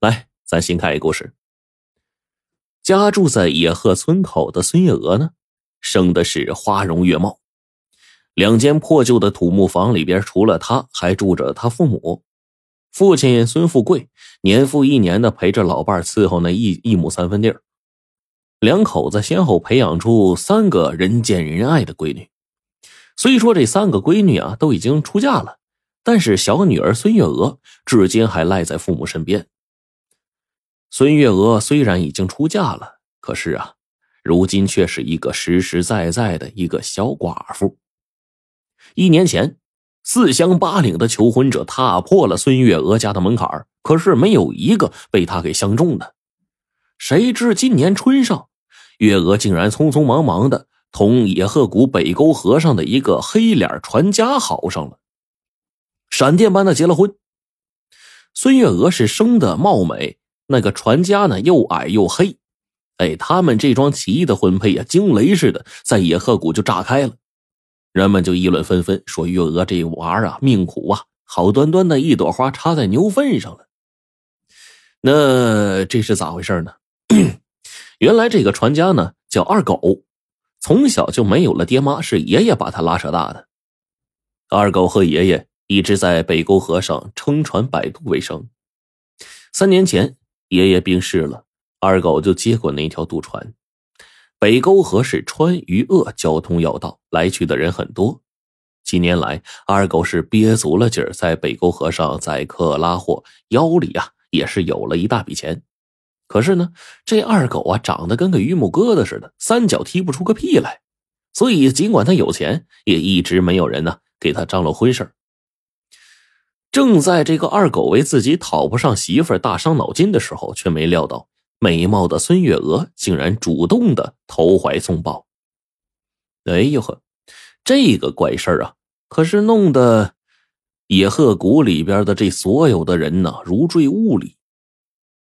来，咱先看一故事。家住在野鹤村口的孙月娥呢，生的是花容月貌。两间破旧的土木房里边，除了她，还住着她父母。父亲孙富贵年复一年的陪着老伴伺候那一一亩三分地儿。两口子先后培养出三个人见人爱的闺女。虽说这三个闺女啊都已经出嫁了，但是小女儿孙月娥至今还赖在父母身边。孙月娥虽然已经出嫁了，可是啊，如今却是一个实实在在的一个小寡妇。一年前，四乡八岭的求婚者踏破了孙月娥家的门槛可是没有一个被他给相中的。谁知今年春上，月娥竟然匆匆忙忙的同野鹤谷北沟河上的一个黑脸船家好上了，闪电般的结了婚。孙月娥是生的貌美。那个船家呢，又矮又黑，哎，他们这桩奇异的婚配呀，惊雷似的在野鹤谷就炸开了，人们就议论纷纷，说月娥这娃啊，命苦啊，好端端的一朵花插在牛粪上了。那这是咋回事呢？原来这个船家呢叫二狗，从小就没有了爹妈，是爷爷把他拉扯大的。二狗和爷爷一直在北沟河上撑船摆渡为生。三年前。爷爷病逝了，二狗就接过那条渡船。北沟河是川渝鄂交通要道，来去的人很多。几年来，二狗是憋足了劲儿，在北沟河上载客拉货，腰里啊也是有了一大笔钱。可是呢，这二狗啊长得跟个榆木疙瘩似的，三脚踢不出个屁来。所以，尽管他有钱，也一直没有人呢给他张罗婚事正在这个二狗为自己讨不上媳妇大伤脑筋的时候，却没料到美貌的孙月娥竟然主动的投怀送抱。哎呦呵，这个怪事儿啊，可是弄得野鹤谷里边的这所有的人呢如坠雾里。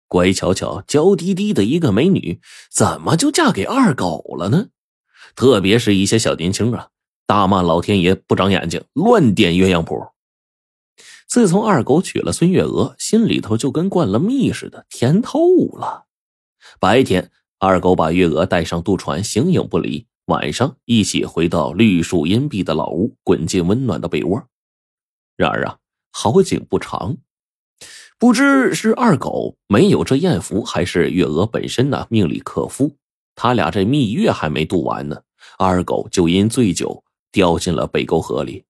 乖巧巧、娇滴滴的一个美女，怎么就嫁给二狗了呢？特别是一些小年轻啊，大骂老天爷不长眼睛，乱点鸳鸯谱。自从二狗娶了孙月娥，心里头就跟灌了蜜似的，甜透了。白天，二狗把月娥带上渡船，形影不离；晚上，一起回到绿树荫蔽的老屋，滚进温暖的被窝。然而啊，好景不长，不知是二狗没有这艳福，还是月娥本身呢命里克夫，他俩这蜜月还没度完呢，二狗就因醉酒掉进了北沟河里。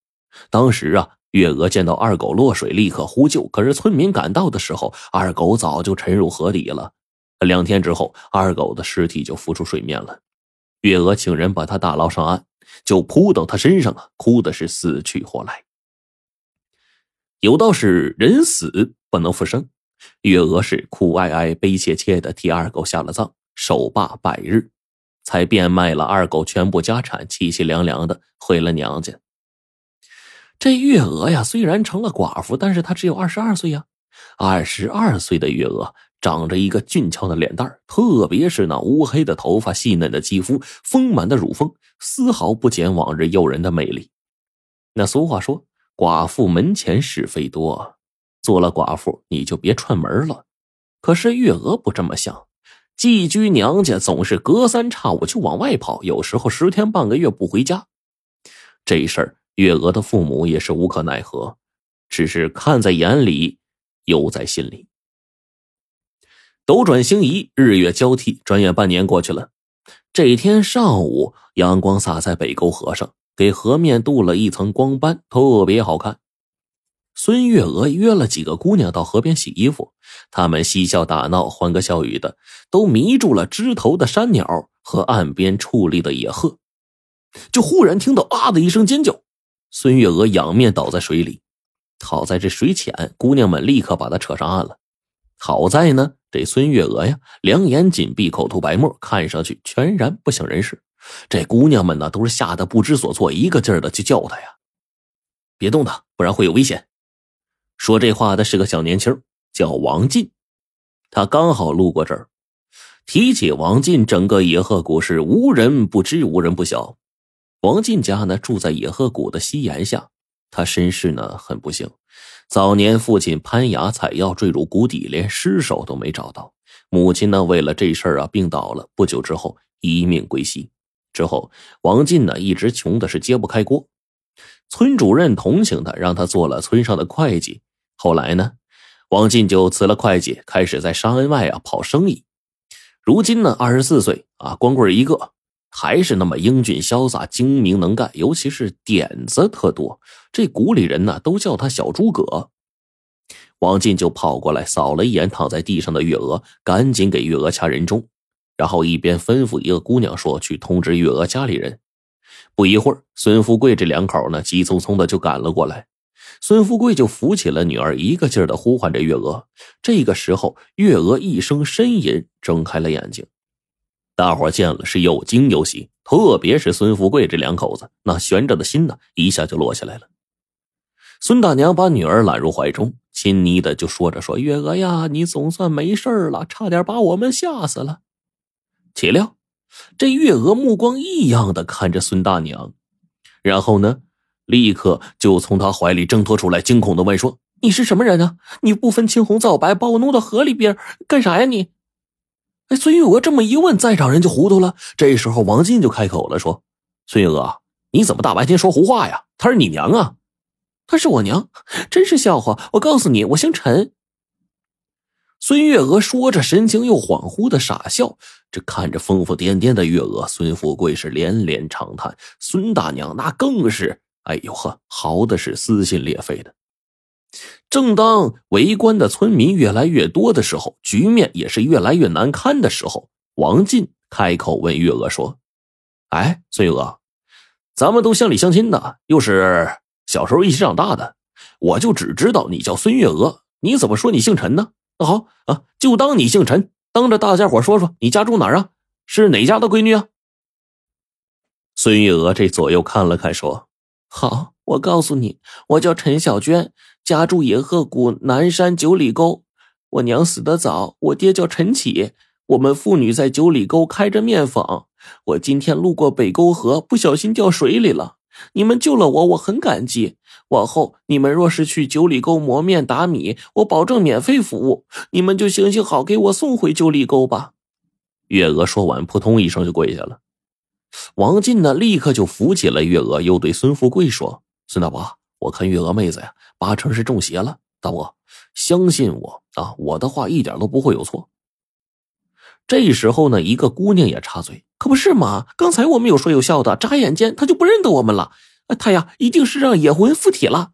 当时啊。月娥见到二狗落水，立刻呼救。可是村民赶到的时候，二狗早就沉入河底了。两天之后，二狗的尸体就浮出水面了。月娥请人把他打捞上岸，就扑到他身上啊，哭的是死去活来。有道是人死不能复生，月娥是哭哀哀、悲切切的替二狗下了葬，守罢百日，才变卖了二狗全部家产，凄凄凉凉的回了娘家。这月娥呀，虽然成了寡妇，但是她只有二十二岁呀。二十二岁的月娥，长着一个俊俏的脸蛋特别是那乌黑的头发、细嫩的肌肤、丰满的乳峰，丝毫不减往日诱人的魅力。那俗话说：“寡妇门前是非多。”做了寡妇，你就别串门了。可是月娥不这么想，寄居娘家总是隔三差五就往外跑，有时候十天半个月不回家。这事儿。月娥的父母也是无可奈何，只是看在眼里，忧在心里。斗转星移，日月交替，转眼半年过去了。这天上午，阳光洒在北沟河上，给河面镀了一层光斑，特别好看。孙月娥约了几个姑娘到河边洗衣服，她们嬉笑打闹，欢歌笑语的，都迷住了枝头的山鸟和岸边矗立的野鹤。就忽然听到“啊”的一声尖叫。孙月娥仰面倒在水里，好在这水浅，姑娘们立刻把她扯上岸了。好在呢，这孙月娥呀，两眼紧闭，口吐白沫，看上去全然不省人事。这姑娘们呢，都是吓得不知所措，一个劲儿的去叫她呀：“别动她，不然会有危险。”说这话的是个小年轻，叫王进，他刚好路过这儿。提起王进，整个野鹤谷是无人不知，无人不晓。王进家呢住在野鹤谷的西岩下，他身世呢很不幸，早年父亲攀崖采药坠入谷底，连尸首都没找到。母亲呢，为了这事儿啊，病倒了。不久之后，一命归西。之后，王进呢，一直穷的是揭不开锅。村主任同情他，让他做了村上的会计。后来呢，王进就辞了会计，开始在沙恩外啊跑生意。如今呢，二十四岁啊，光棍一个，还是那么英俊潇洒、精明能干，尤其是点子特多。这谷里人呢，都叫他小诸葛。王进就跑过来，扫了一眼躺在地上的月娥，赶紧给月娥掐人中，然后一边吩咐一个姑娘说：“去通知月娥家里人。”不一会儿，孙富贵这两口呢，急匆匆的就赶了过来。孙富贵就扶起了女儿，一个劲儿的呼唤着月娥。这个时候，月娥一声呻吟，睁开了眼睛。大伙见了是又惊又喜，特别是孙富贵这两口子，那悬着的心呢，一下就落下来了。孙大娘把女儿揽入怀中。亲昵的就说着：“说月娥呀，你总算没事了，差点把我们吓死了。”岂料这月娥目光异样的看着孙大娘，然后呢，立刻就从他怀里挣脱出来，惊恐的问：“说你是什么人啊？你不分青红皂白，把我弄到河里边干啥呀？你？”哎，孙月娥这么一问，在场人就糊涂了。这时候，王进就开口了，说：“孙月娥，你怎么大白天说胡话呀？她是你娘啊！”她是我娘，真是笑话！我告诉你，我姓陈。孙月娥说着，神情又恍惚的傻笑。这看着疯疯癫癫的月娥，孙富贵是连连长叹。孙大娘那更是，哎呦呵，嚎的是撕心裂肺的。正当围观的村民越来越多的时候，局面也是越来越难堪的时候，王进开口问月娥说：“哎，孙月娥，咱们都乡里乡亲的，又是……”小时候一起长大的，我就只知道你叫孙月娥。你怎么说你姓陈呢？那好啊，就当你姓陈，当着大家伙说说，你家住哪儿啊？是哪家的闺女啊？孙月娥这左右看了看，说：“好，我告诉你，我叫陈小娟，家住野鹤谷南山九里沟。我娘死得早，我爹叫陈启，我们父女在九里沟开着面坊。我今天路过北沟河，不小心掉水里了。”你们救了我，我很感激。往后你们若是去九里沟磨面打米，我保证免费服务。你们就行行好，给我送回九里沟吧。月娥说完，扑通一声就跪下了。王进呢，立刻就扶起了月娥，又对孙富贵说：“孙大伯，我看月娥妹子呀，八成是中邪了。大伯，相信我啊，我的话一点都不会有错。”这时候呢，一个姑娘也插嘴：“可不是嘛，刚才我们有说有笑的，眨眼间他就不认得我们了。他呀，一定是让野魂附体了。”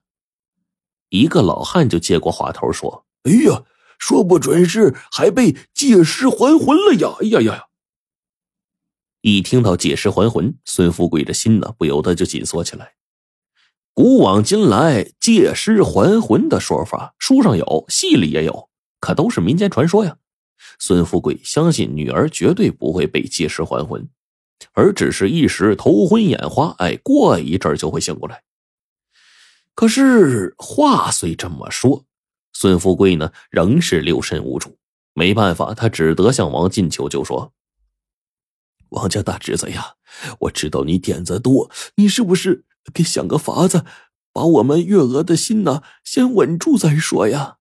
一个老汉就接过话头说：“哎呀，说不准是还被借尸还魂了呀！哎呀呀呀！”一听到借尸还魂，孙富贵的心呢不由得就紧缩起来。古往今来，借尸还魂的说法，书上有，戏里也有，可都是民间传说呀。孙富贵相信女儿绝对不会被借尸还魂，而只是一时头昏眼花，哎，过一阵就会醒过来。可是话虽这么说，孙富贵呢仍是六神无主，没办法，他只得向王进求救说：“王家大侄子呀，我知道你点子多，你是不是给想个法子，把我们月娥的心呢先稳住再说呀？”